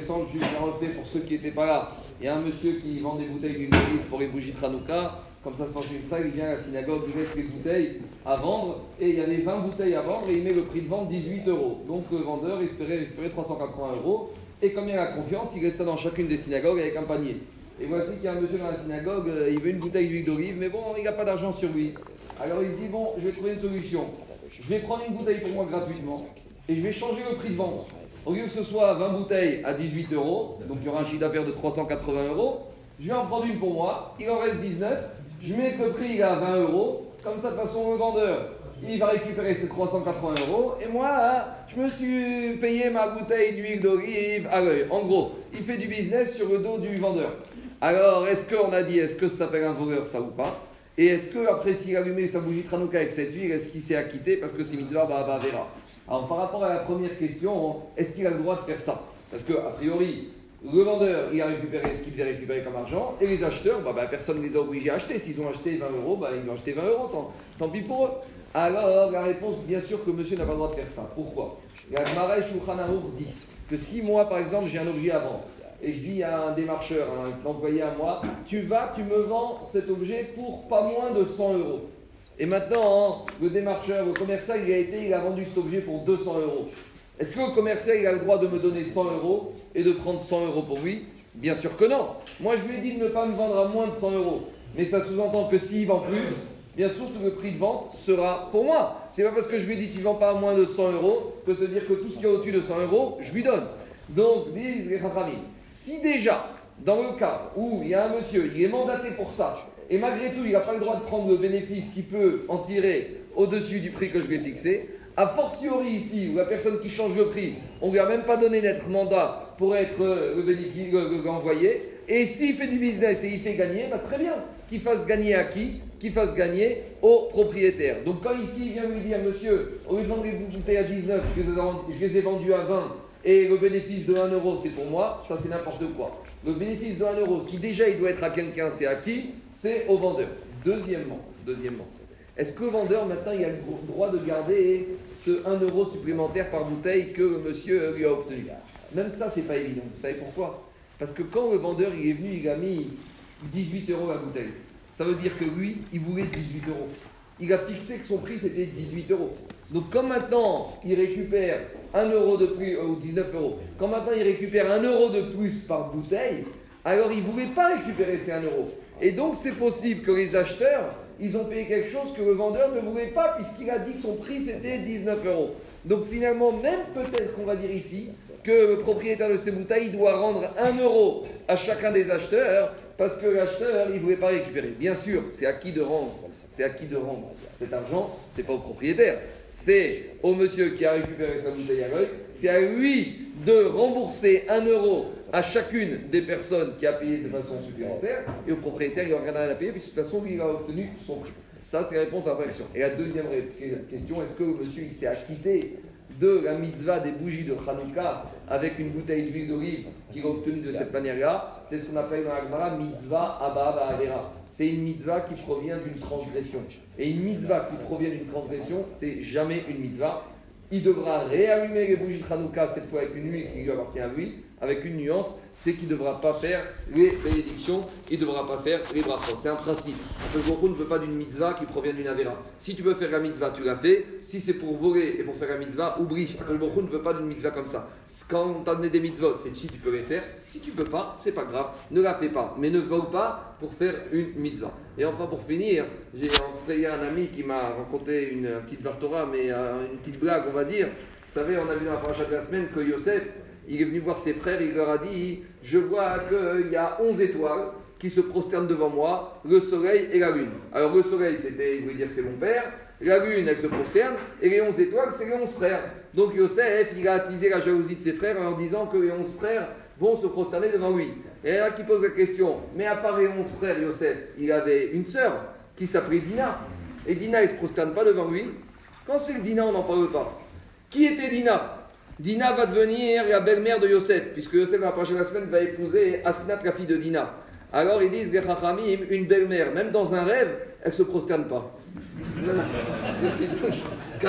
intéressante, je l'ai refait pour ceux qui n'étaient pas là. Il y a un monsieur qui vend des bouteilles d'olive pour les bougies de Hanouka. Comme ça se passe en Israël, il vient à la synagogue, il laisse les bouteilles à vendre. Et il y avait 20 bouteilles à vendre et il met le prix de vente 18 euros. Donc le vendeur espérait récupérer 380 euros. Et comme il a la confiance, il laisse ça dans chacune des synagogues avec un panier. Et voici qu'il y a un monsieur dans la synagogue, euh, il veut une bouteille d'huile d'olive, mais bon, il n'a pas d'argent sur lui. Alors il se dit, bon, je vais trouver une solution. Je vais prendre une bouteille pour moi gratuitement et je vais changer le prix de vente. Au lieu que ce soit 20 bouteilles à 18 euros, donc il y aura un chiffre d'affaires de 380 euros, je vais en prendre une pour moi, il en reste 19, je mets le prix à 20 euros, comme ça de façon le vendeur, il va récupérer ses 380 euros, et moi, je me suis payé ma bouteille d'huile d'olive à l'œil. En gros, il fait du business sur le dos du vendeur. Alors, est-ce qu'on a dit, est-ce que ça s'appelle un voleur, ça ou pas? Et est-ce que après s'il a allumé sa bougie Tranouka avec cette huile, est-ce qu'il s'est acquitté? Parce que c'est mitzvah, bah, bah, verra. Alors, par rapport à la première question, est-ce qu'il a le droit de faire ça? Parce que, a priori, le vendeur, il a récupéré ce qu'il devait récupérer comme argent, et les acheteurs, bah, bah, personne ne les a obligés à acheter. S'ils ont acheté 20 euros, bah, ils ont acheté 20 euros, tant, pis pour eux. Alors, la réponse, bien sûr que monsieur n'a pas le droit de faire ça. Pourquoi? La Gemara dit que si moi, par exemple, j'ai un objet à vendre, et je dis à un démarcheur, un employé à moi, tu vas, tu me vends cet objet pour pas moins de 100 euros. Et maintenant, hein, le démarcheur, le commercial, il a été, il a vendu cet objet pour 200 euros. Est-ce que le commercial, il a le droit de me donner 100 euros et de prendre 100 euros pour lui? Bien sûr que non. Moi, je lui ai dit de ne pas me vendre à moins de 100 euros. Mais ça sous-entend que s'il vend plus, bien sûr que le prix de vente sera pour moi. C'est pas parce que je lui ai dit tu vends pas à moins de 100 euros que veut dire que tout ce qui est au-dessus de 100 euros, je lui donne. Donc, disent les si déjà, dans le cas où il y a un monsieur, il est mandaté pour ça, et malgré tout, il n'a pas le droit de prendre le bénéfice qu'il peut en tirer au-dessus du prix que je ai fixé. A fortiori ici, où la personne qui change le prix, on ne lui a même pas donné d'être mandat pour être euh, le bénéfice, envoyé. Et s'il fait du business et il fait gagner, bah très bien. Qu'il fasse gagner à qui? Qu'il fasse gagner au propriétaire. Donc quand ici il vient lui dire, monsieur, au lieu de vendre les bouteilles à 19, je les, ai, je les ai vendues à 20, et le bénéfice de 1 euro, c'est pour moi, ça c'est n'importe quoi. Le bénéfice de 1 euro, si déjà il doit être à quelqu'un, c'est à qui c'est au vendeur. Deuxièmement, deuxièmement, est-ce que le vendeur maintenant il a le droit de garder ce 1 euro supplémentaire par bouteille que monsieur lui a obtenu? Même ça, c'est pas évident. Vous savez pourquoi? Parce que quand le vendeur il est venu, il a mis 18 euros la bouteille. Ça veut dire que lui, il voulait 18 euros. Il a fixé que son prix c'était 18 euros. Donc comme maintenant il récupère 1 euro de plus, ou 19 euros, quand maintenant il récupère 1 euro de plus par bouteille, alors il ne voulait pas récupérer ces 1 euro. Et donc c'est possible que les acheteurs, ils ont payé quelque chose que le vendeur ne voulait pas puisqu'il a dit que son prix c'était 19 euros. Donc finalement, même peut-être qu'on va dire ici que le propriétaire de ces bouteilles doit rendre 1 euro à chacun des acheteurs parce que l'acheteur, il ne voulait pas récupérer. Bien sûr, c'est à qui de rendre C'est à qui de rendre cet argent C'est pas au propriétaire c'est au monsieur qui a récupéré sa bouteille à l'œil, c'est à lui de rembourser un euro à chacune des personnes qui a payé de façon supplémentaire, et au propriétaire, il n'a rien à payer, puisque de toute façon, il a obtenu son prix. Ça, c'est la réponse à la question. Et la deuxième question, est-ce que le monsieur s'est acquitté de la mitzvah des bougies de Hanouka avec une bouteille d'huile d'olive qu'il a obtenue de cette manière-là C'est ce qu'on appelle dans la Gemara mitzvah abba avera c'est une mitzvah qui provient d'une transgression. Et une mitzvah qui provient d'une transgression, c'est jamais une mitzvah. Il devra réallumer les bougies de Hanouka cette fois avec une huile qui lui appartient à lui, avec une nuance, c'est qu'il ne devra pas faire les bénédictions, il ne devra pas faire les brachot. C'est un principe. Le Gourou ne veut pas d'une mitzvah qui provient d'une avéra. Si tu veux faire la mitzvah, tu la fais. Si c'est pour voler et pour faire la mitzvah, oublie. Le Gourou ne veut pas d'une mitzvah comme ça. Quand on t'a donné des mitzvot, c'est si tu peux les faire. Si tu peux pas, c'est pas grave. Ne la fais pas. Mais ne vole pas pour faire une mitzvah. Et enfin, pour finir, j'ai un ami qui m'a raconté une, petite Vartora, mais euh, une petite blague, on va dire. Vous savez, on a vu dans la de la semaine que Yosef, il est venu voir ses frères, il leur a dit Je vois qu'il y a 11 étoiles qui se prosternent devant moi, le soleil et la lune. Alors le soleil, c'était, il voulait dire c'est mon père, la lune, elle se prosterne, et les 11 étoiles, c'est les 11 frères. Donc Yosef, il a attisé la jalousie de ses frères en leur disant que les 11 frères vont se prosterner devant lui. Et là qui pose la question, mais à part les 11 frères, Yosef, il avait une sœur qui s'appelait Dina. Et Dina, elle ne se prosterne pas devant lui. Quand se fait que Dina, on n'en parle pas Qui était Dina? Dina va devenir la belle-mère de Yosef, puisque Yosef, la prochaine semaine, va épouser Asnat, la fille de Dina. Alors ils disent, une belle-mère, même dans un rêve, elle ne se prosterne pas.